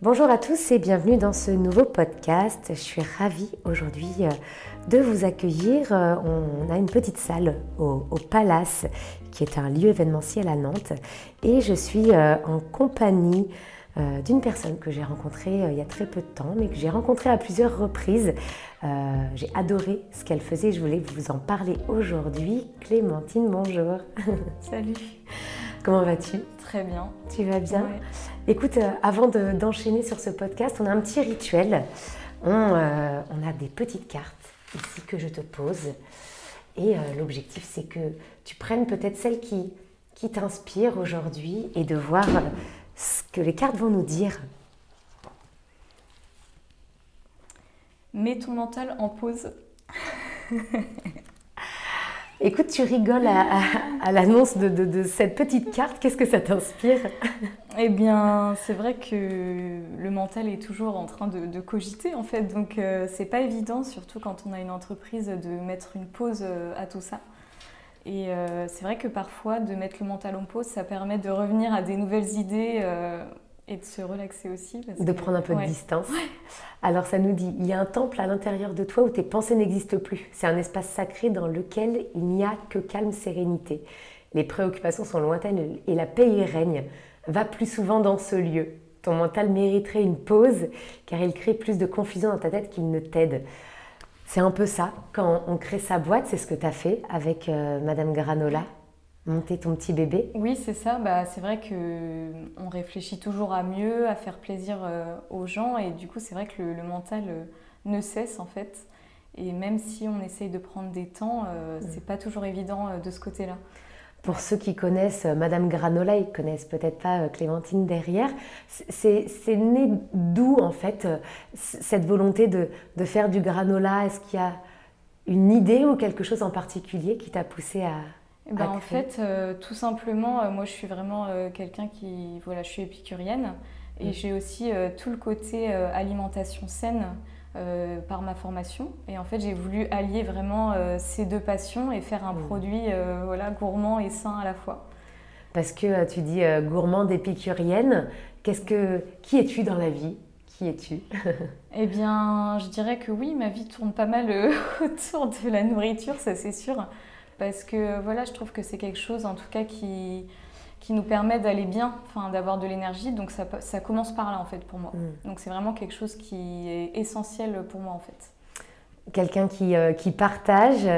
Bonjour à tous et bienvenue dans ce nouveau podcast. Je suis ravie aujourd'hui euh, de vous accueillir. Euh, on a une petite salle au, Palace qui est un lieu événementiel à Nantes et je suis euh, en compagnie d'une personne que j'ai rencontrée il y a très peu de temps mais que j'ai rencontrée à plusieurs reprises. j'ai adoré ce qu'elle faisait, je voulais vous en parler aujourd'hui. Clémentine, bonjour. Salut. Comment vas-tu? Très bien. Tu vas bien? Écoute, euh, avant d'enchaîner sur ce podcast, on a un petit rituel. On, euh, a des petites cartes ici que je te pose. Et euh, l'objectif, c'est que tu prennes peut-être celle qui, qui t'inspire aujourd'hui et de voir ce que les cartes vont nous dire. Mets ton mental en pause. Écoute, tu rigoles à, l'annonce de, cette petite carte. Qu'est-ce que ça t'inspire? Eh bien, c'est vrai que le mental est toujours en train de, cogiter, en fait. Donc, euh, c'est pas évident, surtout quand on a une entreprise, de mettre une pause euh, à tout ça. Et euh, c'est vrai que parfois, de mettre le mental en pause, ça permet de revenir à des nouvelles idées et de se relaxer aussi. de prendre un peu de distance. Alors ça nous dit, il y a un temple à l'intérieur de toi où tes pensées n'existent plus. C'est un espace sacré dans lequel il n'y a que calme, sérénité. Les préoccupations sont lointaines et la paix y règne. Va plus souvent dans ce lieu. Ton mental mériterait une pause car il crée plus de confusion dans ta tête qu'il ne t'aide. C'est un peu ça. Quand on crée sa boîte, c'est ce que tu as fait avec euh, Madame Granola monter ton petit bébé Oui, c'est ça. Bah, c'est vrai que on réfléchit toujours à mieux, à faire plaisir euh, aux gens, et du coup, c'est vrai que le, mental euh, ne cesse en fait. Et même si on essaye de prendre des temps, euh, c'est pas toujours évident de ce côté-là. Pour ceux qui connaissent Madame Granola, ils connaissent peut-être pas Clémentine derrière. C'est né d'où en fait cette volonté de, de faire du granola? Est-ce qu'il y a une idée ou quelque chose en particulier qui t'a poussé à, ben, en fait, euh, tout simplement, euh, moi je suis vraiment euh, quelqu'un qui, voilà, je suis épicurienne et mm. j'ai aussi tout le côté alimentation saine par ma formation. Et en fait, j'ai voulu allier vraiment ces deux passions et faire un mm. produit voilà, gourmand et sain à la fois. Parce que tu dis gourmande épicurienne, qu'est-ce que, qui es-tu dans la vie? Qui es-tu? Eh bien, je dirais que oui, ma vie tourne pas mal autour de la nourriture, ça c'est sûr parce que voilà, je trouve que c'est quelque chose en tout cas qui, qui nous permet d'aller bien, enfin, d'avoir de l'énergie. Donc ça, ça, commence par là en fait pour moi. Mm. Donc c'est vraiment quelque chose qui est essentiel pour moi en fait. Quelqu'un qui, euh, qui, partage,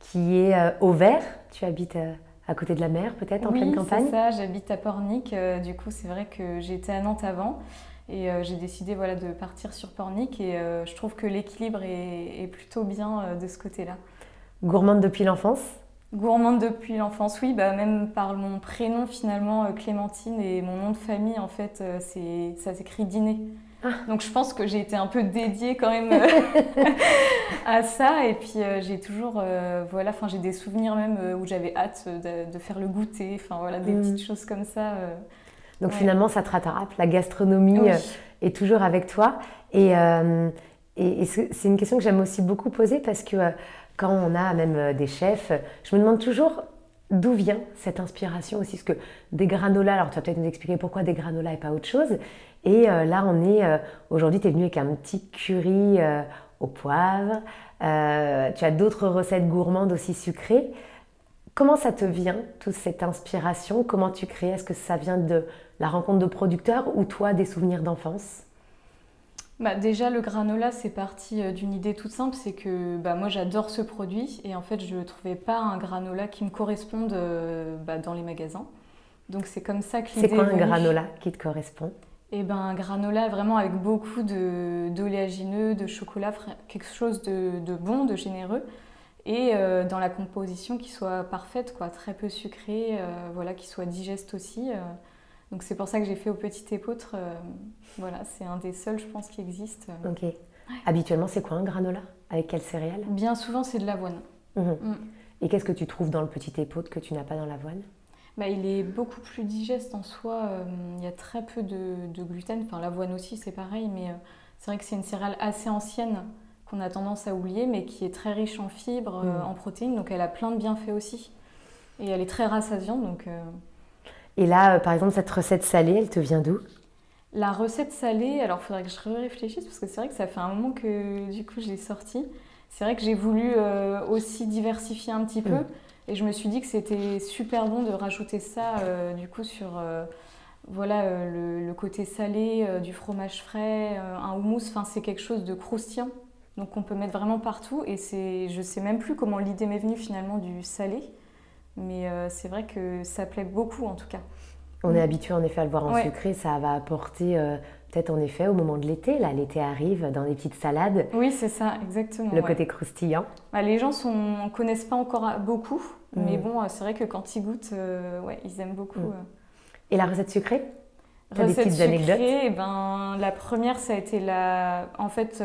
qui est euh, au vert. Tu habites euh, à côté de la mer peut-être en pleine campagne? Oui, c'est ça. J'habite à Pornic. du coup, c'est vrai que j'étais à Nantes avant. Et j'ai décidé voilà, de partir sur Pornic et je trouve que l'équilibre est, est, plutôt bien de ce côté-là. Gourmande depuis l'enfance? Gourmande depuis l'enfance, oui, bah même par mon prénom finalement, euh, Clémentine, et mon nom de famille, en fait, euh, c'est, ça s'écrit Dîner. Ah. Donc je pense que j'ai été un peu dédiée quand même euh, à ça. Et puis j'ai toujours, voilà, enfin j'ai des souvenirs même où j'avais hâte de, faire le goûter, enfin voilà, des mm. petites choses comme ça. Donc finalement ça te rattrape, la gastronomie est toujours avec toi. Et, et c'est une question que j'aime aussi beaucoup poser parce que quand on a même euh, des chefs, je me demande toujours d'où vient cette inspiration aussi. Parce que des granolas, alors tu vas peut-être nous expliquer pourquoi des granolas et pas autre chose. Et euh, là, on est, euh, aujourd'hui, tu es venu avec un petit curry au poivre. tu as d'autres recettes gourmandes aussi sucrées. Comment ça te vient, toute cette inspiration? Comment tu crées? Est-ce que ça vient de la rencontre de producteurs ou toi, des souvenirs d'enfance? Bah, déjà, le granola, c'est parti euh, d'une idée toute simple, c'est que bah, moi j'adore ce produit et en fait je ne trouvais pas un granola qui me corresponde euh, bah, dans les magasins. Donc c'est comme ça que l'idée C'est quoi un granola qui te correspond? Eh ben un granola vraiment avec beaucoup d'oléagineux, de, chocolat, quelque chose de, bon, de généreux et euh, dans la composition qui soit parfaite, quoi, très peu sucré, voilà, qui soit digeste aussi. Donc c'est pour ça que j'ai fait au petit épeautre. Euh, voilà, c'est un des seuls, je pense, qui existe. Ok. Habituellement, c'est quoi un granola? Avec quelle céréale? Bien souvent, c'est de l'avoine. Mhm. Mm. Et qu'est-ce que tu trouves dans le petit épeautre que tu n'as pas dans l'avoine? Bah, il est beaucoup plus digeste en soi. Euh, il y a très peu de, gluten. Enfin, l'avoine aussi, c'est pareil. Mais euh, c'est vrai que c'est une céréale assez ancienne qu'on a tendance à oublier, mais qui est très riche en fibres, mhm. en protéines. Donc, elle a plein de bienfaits aussi. Et elle est très rassasiante. Donc, et là, euh, par exemple, cette recette salée, elle te vient d'où? La recette salée, alors il faudrait que je réfléchisse parce que c'est vrai que ça fait un moment que du coup je l'ai sortie. C'est vrai que j'ai voulu euh, aussi diversifier un petit peu mm. et je me suis dit que c'était super bon de rajouter ça euh, du coup sur voilà le, côté salé du fromage frais, un houmous. Enfin c'est quelque chose de croustillant donc on peut mettre vraiment partout et c'est je sais même plus comment l'idée m'est venue finalement du salé, mais c'est vrai que ça plaît beaucoup en tout cas. On est habitué en effet à le voir en sucré, ça va apporter euh, peut-être en effet au moment de l'été, là l'été arrive dans des petites salades. Oui, c'est ça, exactement. Le côté croustillant. Bah, les gens ne connaissent pas encore beaucoup, mais mm. bon, euh, c'est vrai que quand ils goûtent, euh, ouais, ils aiment beaucoup. Mm. Et la recette sucrée? Recette des petites sucrée, anecdotes? eh ben, La première, ça a été la... En fait,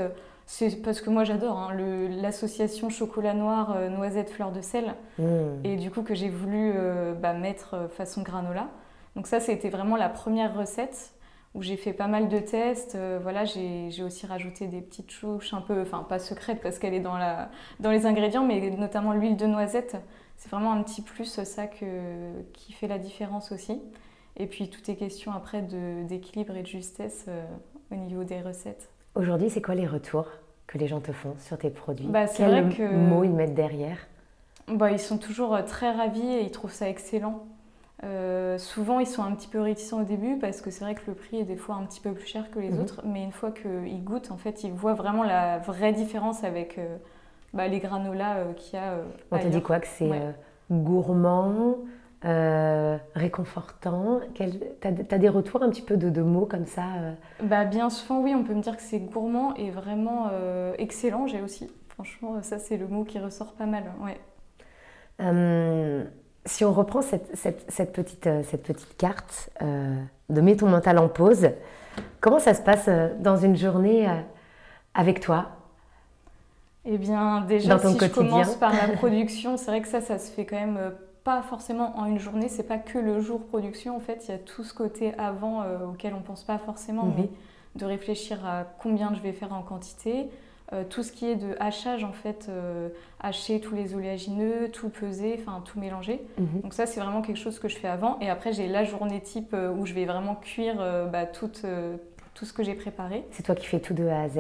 c'est parce que moi j'adore hein, l'association chocolat noir, noisette, fleur de sel. Mm. Et du coup que j'ai voulu bah, mettre façon granola. Donc ça, c'était vraiment la première recette où j'ai fait pas mal de tests. Euh, voilà, j'ai aussi rajouté des petites touches un peu, enfin pas secrètes parce qu'elle est dans, la, dans les ingrédients, mais notamment l'huile de noisette. C'est vraiment un petit plus ça que, qui fait la différence aussi. Et puis tout est question après d'équilibre et de justesse euh, au niveau des recettes. Aujourd'hui, c'est quoi les retours que les gens te font sur tes produits bah, que... mots ils mettent derrière bah, Ils sont toujours euh, très ravis et ils trouvent ça excellent. Euh, souvent, ils sont un petit peu réticents au début parce que c'est vrai que le prix est des fois un petit peu plus cher que les mhm. autres, mais une fois qu'ils goûtent, en fait, ils voient vraiment la vraie différence avec euh, bah, les granolas euh, qu'il y a. On te dit quoi Que c'est gourmand, réconfortant Tu as, des retours un petit peu de, mots comme ça bah, Bien souvent, oui, on peut me dire que c'est gourmand et vraiment excellent, j'ai aussi. Franchement, ça, c'est le mot qui ressort pas mal. Ouais si on reprend cette, petite, euh, cette petite carte euh, de mets ton mental en pause, comment ça se passe euh, dans une journée avec toi? Eh bien, déjà, si je commence par la production, c'est vrai que ça, ça se fait quand même pas forcément en une journée. C'est pas que le jour production. En fait, il y a tout ce côté avant auquel on pense pas forcément, mhm. mais de réfléchir à combien je vais faire en quantité, euh, tout ce qui est de hachage, en fait, euh, hacher tous les oléagineux, tout peser, enfin tout mélanger. Mhm. Donc ça, c'est vraiment quelque chose que je fais avant. Et après, j'ai la journée type euh, où je vais vraiment cuire bah, tout, tout ce que j'ai préparé. C'est toi qui fais tout de A à Z?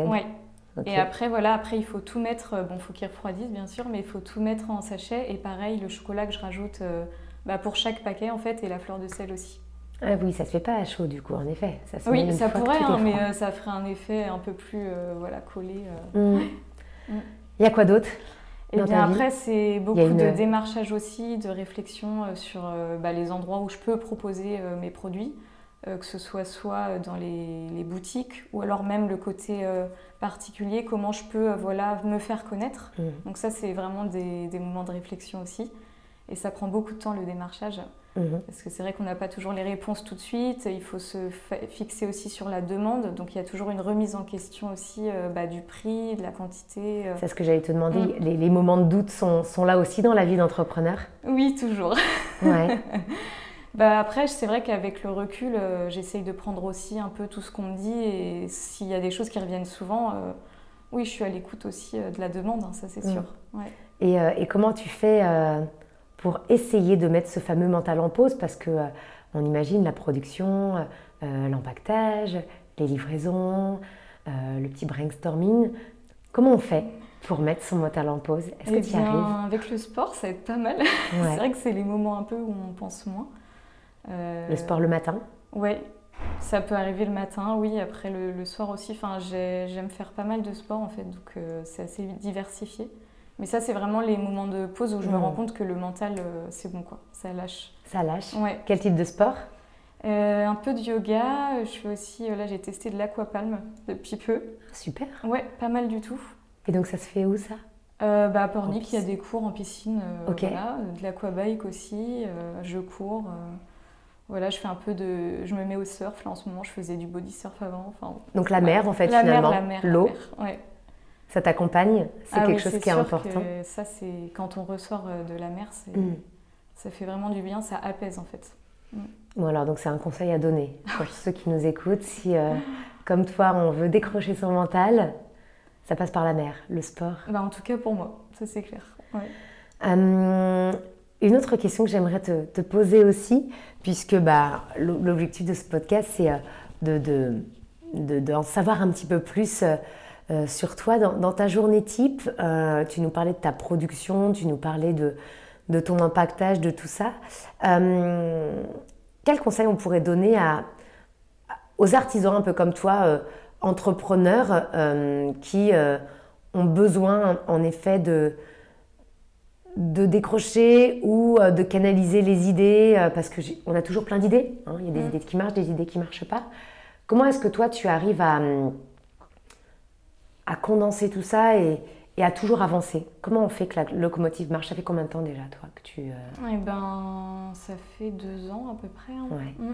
Et après, voilà, après, il faut tout mettre, bon, il faut qu'il refroidisse, bien sûr, mais il faut tout mettre en sachet. Et pareil, le chocolat que je rajoute bah, pour chaque paquet, en fait, et la fleur de sel aussi. Ah oui, ça se fait pas à chaud du coup, en effet. Ça oui, ça pourrait, hein, mais euh, ça ferait un effet un peu plus euh, voilà, collé. Euh. Mm. Mm. Il y a quoi d'autre et eh bien après, c'est beaucoup de démarchage aussi, de réflexion sur bah, les endroits où je peux proposer mes produits, que ce soit soit dans les, boutiques ou alors même le côté particulier, comment je peux voilà, me faire connaître. Mm. Donc ça, c'est vraiment des, des, moments de réflexion aussi. Et ça prend beaucoup de temps le démarchage. Mhm. Parce que c'est vrai qu'on n'a pas toujours les réponses tout de suite. Il faut se fixer aussi sur la demande. Donc il y a toujours une remise en question aussi euh, bah, du prix, de la quantité. Euh. C'est ce que j'allais te demander. Mm. Les, moments de doute sont, sont là aussi dans la vie d'entrepreneur? Oui, toujours. Ouais. bah après, c'est vrai qu'avec le recul, euh, j'essaye de prendre aussi un peu tout ce qu'on me dit. Et s'il y a des choses qui reviennent souvent, oui, je suis à l'écoute aussi de la demande, hein, ça c'est mm. sûr. Ouais. Et, et, comment tu fais pour essayer de mettre ce fameux mental en pause? Parce que euh, on imagine la production, euh, euh, l'empaquetage, les livraisons, le petit brainstorming. Comment on fait pour mettre son mental en pause? Est-ce que tu y arrives? Avec le sport, ça aide pas mal. c'est vrai que c'est les moments un peu où on pense moins. Le sport le matin? Oui, ça peut arriver le matin, oui, après le, soir aussi. Enfin, j'aime faire pas mal de sport en fait, donc c'est assez diversifié. Mais ça, c'est vraiment les moments de pause où je me hmm. rends compte que le mental, euh, c'est bon, quoi. Ça lâche. Ça lâche Ouais. Quel type de sport? Euh, Un peu de yoga. Je fais aussi, euh, là, j'ai testé de l'aquapalme depuis peu. Super. Ouais, pas mal du tout. Et donc, ça se fait où, ça? Bah, à Pornic, il y a des cours en piscine. Voilà. De l'aquabike aussi. je cours. Voilà, je fais un peu de. Je me mets au surf. Là, en ce moment, je faisais du body surf avant. Enfin, donc, la mer, en fait, la finalement. Mer, la mer, L'eau. Ouais ça t'accompagne, c'est ah quelque chose qui est important. ça, c'est quand on ressort euh, de la mer, mm. ça fait vraiment du bien, ça apaise en fait. Mm. Voilà, donc c'est un conseil à donner pour ceux qui nous écoutent. Si, euh, comme toi, on veut décrocher son mental, ça passe par la mer, le sport. Bah, en tout cas pour moi, ça c'est clair. Hum, une autre question que j'aimerais te, poser aussi, puisque bah, l'objectif de ce podcast, c'est euh, de, d'en savoir un petit peu plus sur toi. Dans, ta journée type, tu nous parlais de ta production, tu nous parlais de, de ton impactage, de tout ça. quel conseil on pourrait donner à, aux artisans un peu comme toi, entrepreneurs, qui ont besoin en effet de, de décrocher ou euh, de canaliser les idées, euh, parce qu'on a toujours plein d'idées. Hein. Il y a des mm. idées qui marchent, des idées qui ne marchent pas. Comment est-ce que toi, tu arrives à, à condenser tout ça et, et, à toujours avancer? Comment on fait que la locomotive marche? Ça fait combien de temps déjà, toi que tu, euh... Eh ben, ça fait deux ans à peu près. Hein. Mm.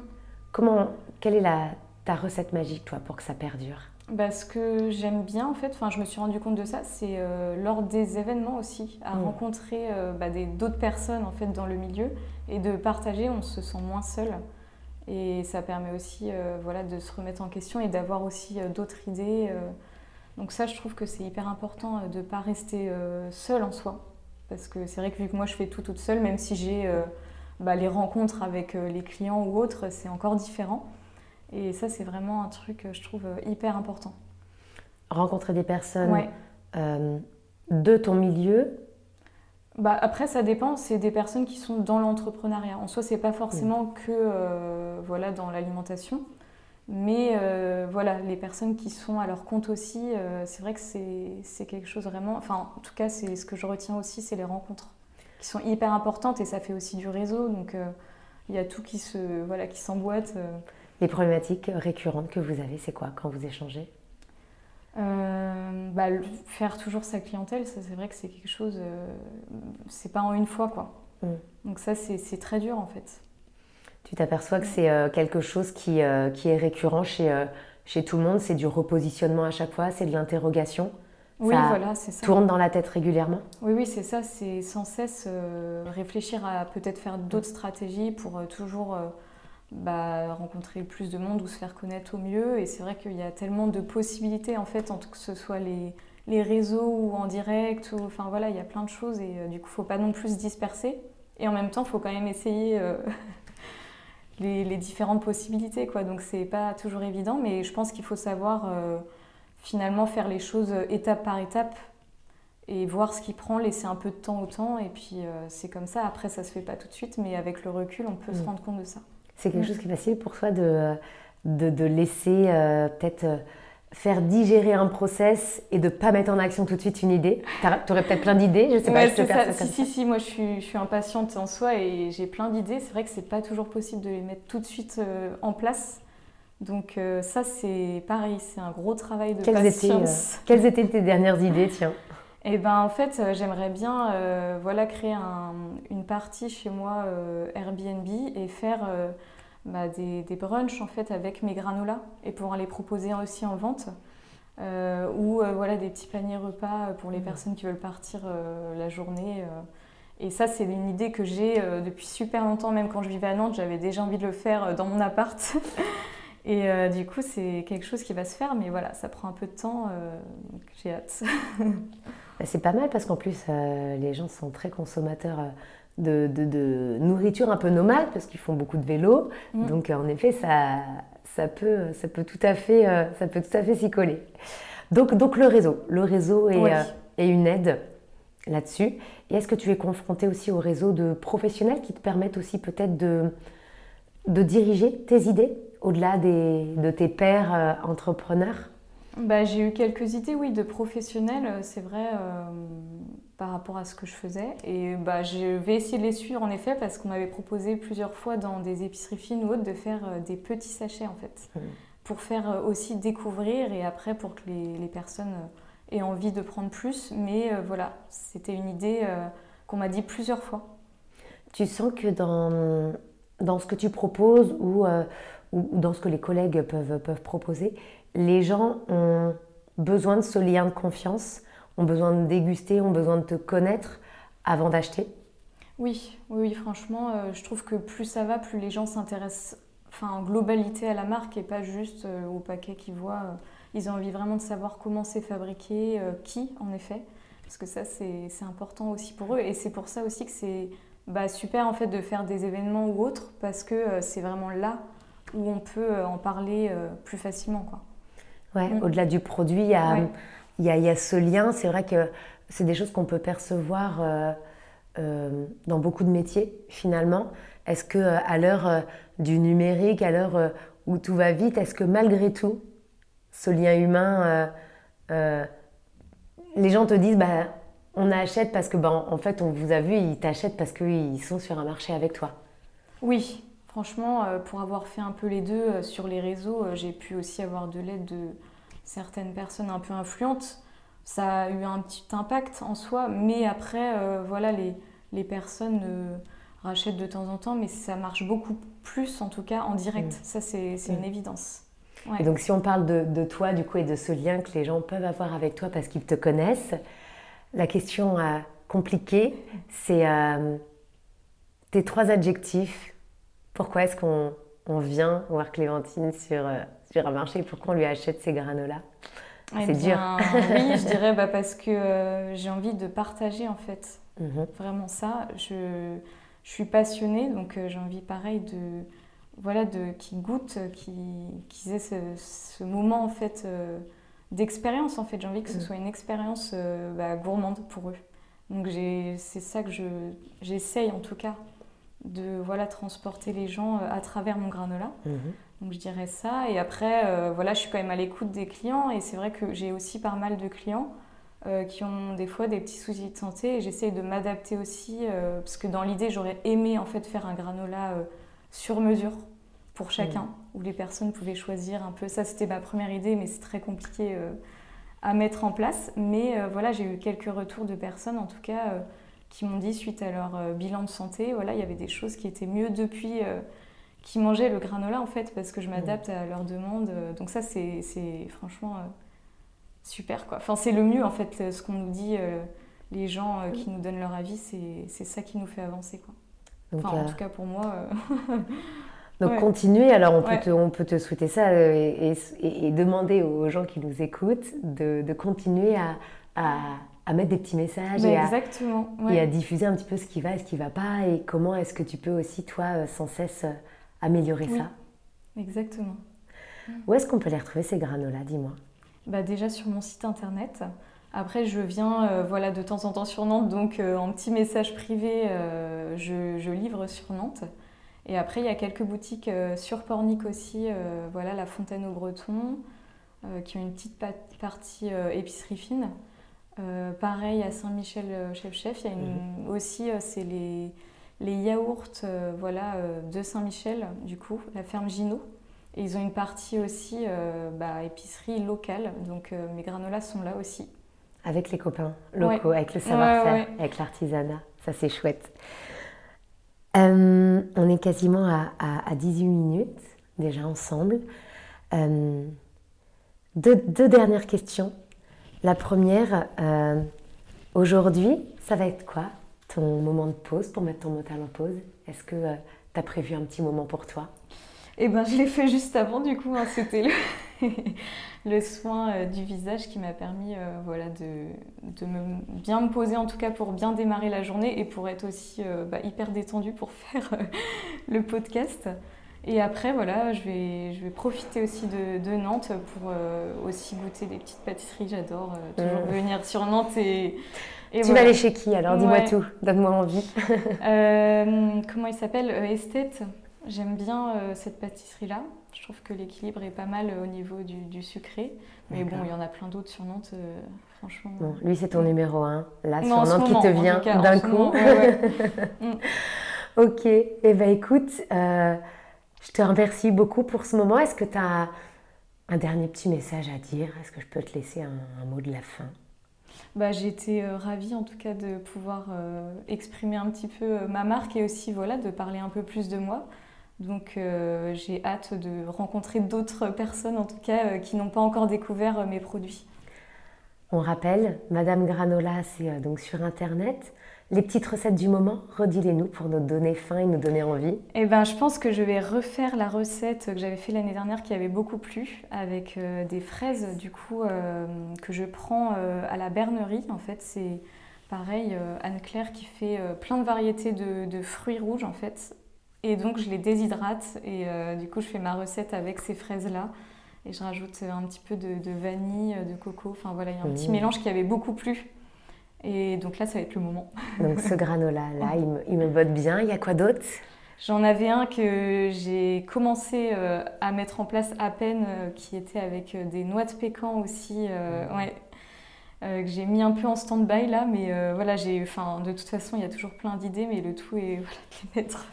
Comment, quelle est la, ta recette magique, toi, pour que ça perdure? Bah, ce que j'aime bien, en fait, enfin, je me suis rendu compte de ça, c'est euh, lors des événements aussi, à mm. rencontrer euh, bah, d'autres personnes en fait dans le milieu et de partager, on se sent moins seul. Et ça permet aussi euh, voilà, de se remettre en question et d'avoir aussi d'autres idées. Donc ça, je trouve que c'est hyper important de ne pas rester seul en soi. Parce que c'est vrai que vu que moi, je fais tout toute seule, même si j'ai bah, les rencontres avec les clients ou autres, c'est encore différent. Et ça, c'est vraiment un truc, je trouve, hyper important. Rencontrer des personnes euh, de ton milieu bah, Après, ça dépend. C'est des personnes qui sont dans l'entrepreneuriat. En soi, c'est pas forcément mm. que euh, voilà, dans l'alimentation. Mais euh, voilà, les personnes qui sont à leur compte aussi, c'est vrai que c'est quelque chose vraiment. Enfin, en tout cas, c'est ce que je retiens aussi, c'est les rencontres qui sont hyper importantes et ça fait aussi du réseau. Donc, il y a tout qui se voilà qui s'emboîte. Les problématiques récurrentes que vous avez, c'est quoi quand vous échangez? Euh, bah, Faire toujours sa clientèle, ça c'est vrai que c'est quelque chose, euh, c'est pas en une fois quoi. Mm. Donc ça c'est très dur en fait. Tu t'aperçois que c'est euh, quelque chose qui, qui, est récurrent chez, chez tout le monde, c'est du repositionnement à chaque fois, c'est de l'interrogation? Oui, voilà, c'est ça. Tourne dans la tête régulièrement? Oui, oui, c'est ça. C'est sans cesse réfléchir à peut-être faire d'autres stratégies pour toujours bah, rencontrer plus de monde ou se faire connaître au mieux. Et c'est vrai qu'il y a tellement de possibilités, en fait, que ce soit les, les réseaux ou en direct. Ou, enfin voilà, il y a plein de choses et euh, du coup, il ne faut pas non plus se disperser. Et en même temps, il faut quand même essayer euh, les, les, différentes possibilités. Quoi. Donc, c'est pas toujours évident, mais je pense qu'il faut savoir euh, finalement faire les choses étape par étape et voir ce qui prend, laisser un peu de temps au temps. Et puis, c'est comme ça. Après, ça se fait pas tout de suite, mais avec le recul, on peut se mm. rendre compte de ça. C'est quelque chose qui est facile pour toi de, de, laisser euh, peut-être euh, faire digérer un process et de ne pas mettre en action tout de suite une idée Tu aurais peut-être plein d'idées, je sais pas. Je ça. Si, si, si, moi je suis, je suis impatiente en soi et j'ai plein d'idées. C'est vrai que c'est pas toujours possible de les mettre tout de suite euh, en place. Donc ça, c'est pareil, c'est un gros travail de quelles patience. Étaient, quelles étaient tes dernières idées, tiens? Eh ben, en fait, j'aimerais bien voilà, créer un, une partie chez moi Airbnb et faire bah, des, des, brunchs en fait avec mes granolas et pouvoir les proposer aussi en vente. Euh, ou euh, voilà des petits paniers repas pour les mmh. personnes qui veulent partir euh, la journée. Et ça, c'est une idée que j'ai depuis super longtemps, même quand je vivais à Nantes, j'avais déjà envie de le faire dans mon appart. Et du coup, c'est quelque chose qui va se faire, mais voilà, ça prend un peu de temps, j'ai hâte. c'est pas mal parce qu'en plus, les gens sont très consommateurs de, nourriture un peu nomade parce qu'ils font beaucoup de vélo. Mm. Donc en effet, ça, ça, peut, ça peut tout à fait, euh, ça peut tout à fait s'y coller. Donc, donc le réseau, le réseau est, euh, est une aide là-dessus. Et est-ce que tu es confronté aussi au réseau de professionnels qui te permettent aussi peut-être de, de diriger tes idées au-delà de tes pairs euh, entrepreneurs? Bah, J'ai eu quelques idées, oui, de professionnels, c'est vrai par rapport à ce que je faisais. Et bah, je vais essayer de les suivre en effet parce qu'on m'avait proposé plusieurs fois dans des épiceries fines ou autres de faire euh, des petits sachets en fait. Mmh. Pour faire euh, aussi découvrir et après pour que les, les, personnes euh, aient envie de prendre plus. Mais voilà, c'était une idée qu'on m'a dit plusieurs fois. Tu sens que dans, dans ce que tu proposes ou, ou dans ce que les collègues peuvent, peuvent proposer, les gens ont besoin de ce lien de confiance ont besoin de déguster, ont besoin de te connaître avant d'acheter oui, oui, franchement, euh, je trouve que plus ça va, plus les gens s'intéressent enfin, en globalité à la marque et pas juste euh, au paquet qu'ils voient. Euh. ils ont envie vraiment de savoir comment c'est fabriqué, qui en effet, parce que ça c'est important aussi pour eux et c'est pour ça aussi que c'est bah, super en fait de faire des événements ou autres parce que c'est vraiment là où on peut en parler plus facilement. Quoi. Ouais, mm. au-delà du produit, il y a, il y a, ce lien. C'est vrai que c'est des choses qu'on peut percevoir euh, euh, dans beaucoup de métiers finalement. Est-ce que euh, à l'heure du numérique, à l'heure où tout va vite, est-ce que malgré tout, ce lien humain, les gens te disent bah, on achète parce que bah, en fait on vous a vu, ils t'achètent parce qu'ils sont sur un marché avec toi? Oui, franchement, pour avoir fait un peu les deux sur les réseaux, j'ai pu aussi avoir de l'aide de certaines personnes un peu influentes ça a eu un petit impact en soi, mais après, euh, voilà, les, les personnes euh, rachètent de temps en temps, mais ça marche beaucoup plus, en tout cas, en direct. Mm. Ça, c'est une mm. évidence. Et donc, si on parle de, de, toi, du coup, et de ce lien que les gens peuvent avoir avec toi parce qu'ils te connaissent, la question euh, compliquée, c'est tes trois adjectifs. Pourquoi est-ce qu'on on vient voir Clémentine sur, sur un marché Pourquoi on lui achète ces granolas? C'est dur. oui, je dirais bah, parce que euh, j'ai envie de partager en fait. Mhm. Vraiment ça. Je, je, suis passionnée, donc euh, j'ai envie pareil de voilà de qui goûtent, qui qu'ils aient ce, ce, moment en fait euh, d'expérience en fait. J'ai envie que ce mhm. soit une expérience bah, gourmande pour eux. Donc c'est ça que je j'essaye en tout cas de voilà transporter les gens à travers mon granola. Mhm. Donc je dirais ça. Et après, euh, voilà, je suis quand même à l'écoute des clients. Et c'est vrai que j'ai aussi pas mal de clients euh, qui ont des fois des petits soucis de santé. Et j'essaye de m'adapter aussi. Euh, parce que dans l'idée, j'aurais aimé en fait faire un granola sur mesure pour chacun, mmh. où les personnes pouvaient choisir un peu. Ça, c'était ma première idée, mais c'est très compliqué à mettre en place. Mais voilà, j'ai eu quelques retours de personnes, en tout cas, qui m'ont dit, suite à leur bilan de santé, voilà, il y avait des choses qui étaient mieux depuis qui mangeaient le granola en fait parce que je m'adapte à leurs demandes. Donc ça c'est franchement euh, super quoi. Enfin c'est le mieux en fait ce qu'on nous dit euh, les gens euh, qui nous donnent leur avis c'est ça qui nous fait avancer quoi. enfin en tout cas pour moi. Donc continuer, alors on peut, te, on peut te souhaiter ça et, et, demander aux gens qui nous écoutent de, de continuer à, à, à, mettre des petits messages et, à, diffuser un petit peu ce qui va et ce qui ne va pas et comment est-ce que tu peux aussi toi sans cesse améliorer ça Exactement. Où est-ce qu'on peut les retrouver ces granolas, dis-moi? Bah Déjà sur mon site internet. Après, je viens euh, voilà, de temps en temps sur Nantes, donc euh, en petit message privé, euh, je, livre sur Nantes. Et après, il y a quelques boutiques sur Pornic aussi, voilà, la Fontaine au Breton, qui ont une petite partie épicerie fine. Pareil à Saint-Michel-Chef-Chef, il y a une, mhm. aussi, c'est les les yaourts euh, voilà, euh, de Saint-Michel, du coup, la ferme Ginot. Et ils ont une partie aussi euh, bah, épicerie locale, donc mes granolas sont là aussi. Avec les copains locaux, avec le savoir-faire, avec l'artisanat, ça c'est chouette. on est quasiment à, 18 minutes déjà ensemble. deux, deux, dernières questions. La première, aujourd'hui, ça va être quoi ton moment de pause pour mettre ton mental en pause? Est-ce que euh, tu as prévu un petit moment pour toi? Eh ben, je l'ai fait juste avant, du coup. Hein. C'était le, le, soin euh, du visage qui m'a permis euh, voilà, de, de me, bien me poser, en tout cas pour bien démarrer la journée et pour être aussi bah, hyper détendue pour faire le podcast. Et après, voilà, je vais, je vais profiter aussi de, de Nantes pour aussi goûter des petites pâtisseries. J'adore toujours mmh. venir sur Nantes et tu vas aller chez qui alors? Dis-moi tout, donne-moi envie. Euh, comment il s'appelle? Euh, Esthète. J'aime bien euh, cette pâtisserie-là. Je trouve que l'équilibre est pas mal au niveau du, sucré. Mais bon, il y en a plein d'autres sur Nantes, franchement. lui, c'est ton numéro un. Là, sur Nantes, qui te vient d'un coup. Mm. ok. Eh bien, écoute, je te remercie beaucoup pour ce moment. Est-ce que tu as un dernier petit message à dire? Est-ce que je peux te laisser un mot de la fin? Bah, J'ai été euh, ravie en tout cas de pouvoir euh, exprimer un petit peu euh, ma marque et aussi voilà, de parler un peu plus de moi. Donc j'ai hâte de rencontrer d'autres personnes en tout cas qui n'ont pas encore découvert mes produits. On rappelle, Madame Granola, c'est donc sur Internet. Les petites recettes du moment, redis-les-nous pour nous donner faim et nous donner envie. Eh ben, je pense que je vais refaire la recette que j'avais fait l'année dernière qui avait beaucoup plu avec euh, des fraises du coup euh, que je prends euh, à la bernerie. En fait, c'est pareil Anne-Claire qui fait plein de variétés de, fruits rouges en fait Et donc je les déshydrate et du coup je fais ma recette avec ces fraises-là. Et je rajoute un petit peu de, vanille, de coco. Enfin voilà, il y a un petit mmh. mélange qui avait beaucoup plu. Et donc là, ça va être le moment. Donc ce granola-là, il, me, botte bien. Il y a quoi d'autre? J'en avais un que j'ai commencé euh, à mettre en place à peine, euh, qui était avec euh, des noix de pécan aussi. ouais, que j'ai mis un peu en stand-by là, mais voilà, j'ai, de toute façon, il y a toujours plein d'idées, mais le tout est de les mettre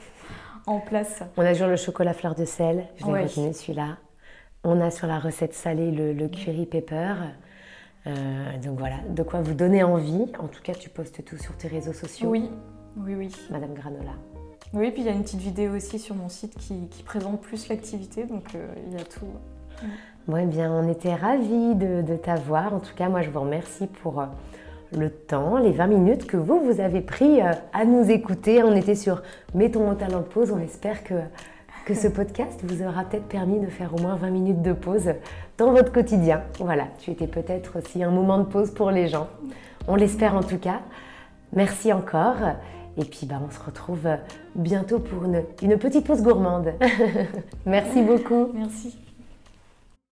en place. On a toujours le chocolat fleur de sel, je l'ai retenu celui-là. On a sur la recette salée le, le curry pepper. Euh, donc voilà, de quoi vous donner envie. En tout cas, tu postes tout sur tes réseaux sociaux. Oui, oui, oui. Madame Granola. Oui, puis il y a une petite vidéo aussi sur mon site qui, présente plus l'activité, donc euh, il y a tout. Bon, eh bien, on était ravis de, t'avoir. En tout cas, moi, je vous remercie pour euh, le temps, les 20 minutes que vous, vous avez pris à nous écouter. On était sur Mettons mon talent pause. On espère que que ce podcast vous aura peut-être permis de faire au moins 20 minutes de pause dans votre quotidien. Voilà, tu étais peut-être aussi un moment de pause pour les gens. On l'espère en tout cas. Merci encore. Et puis bah, on se retrouve bientôt pour une, une petite pause gourmande. Merci beaucoup. Merci.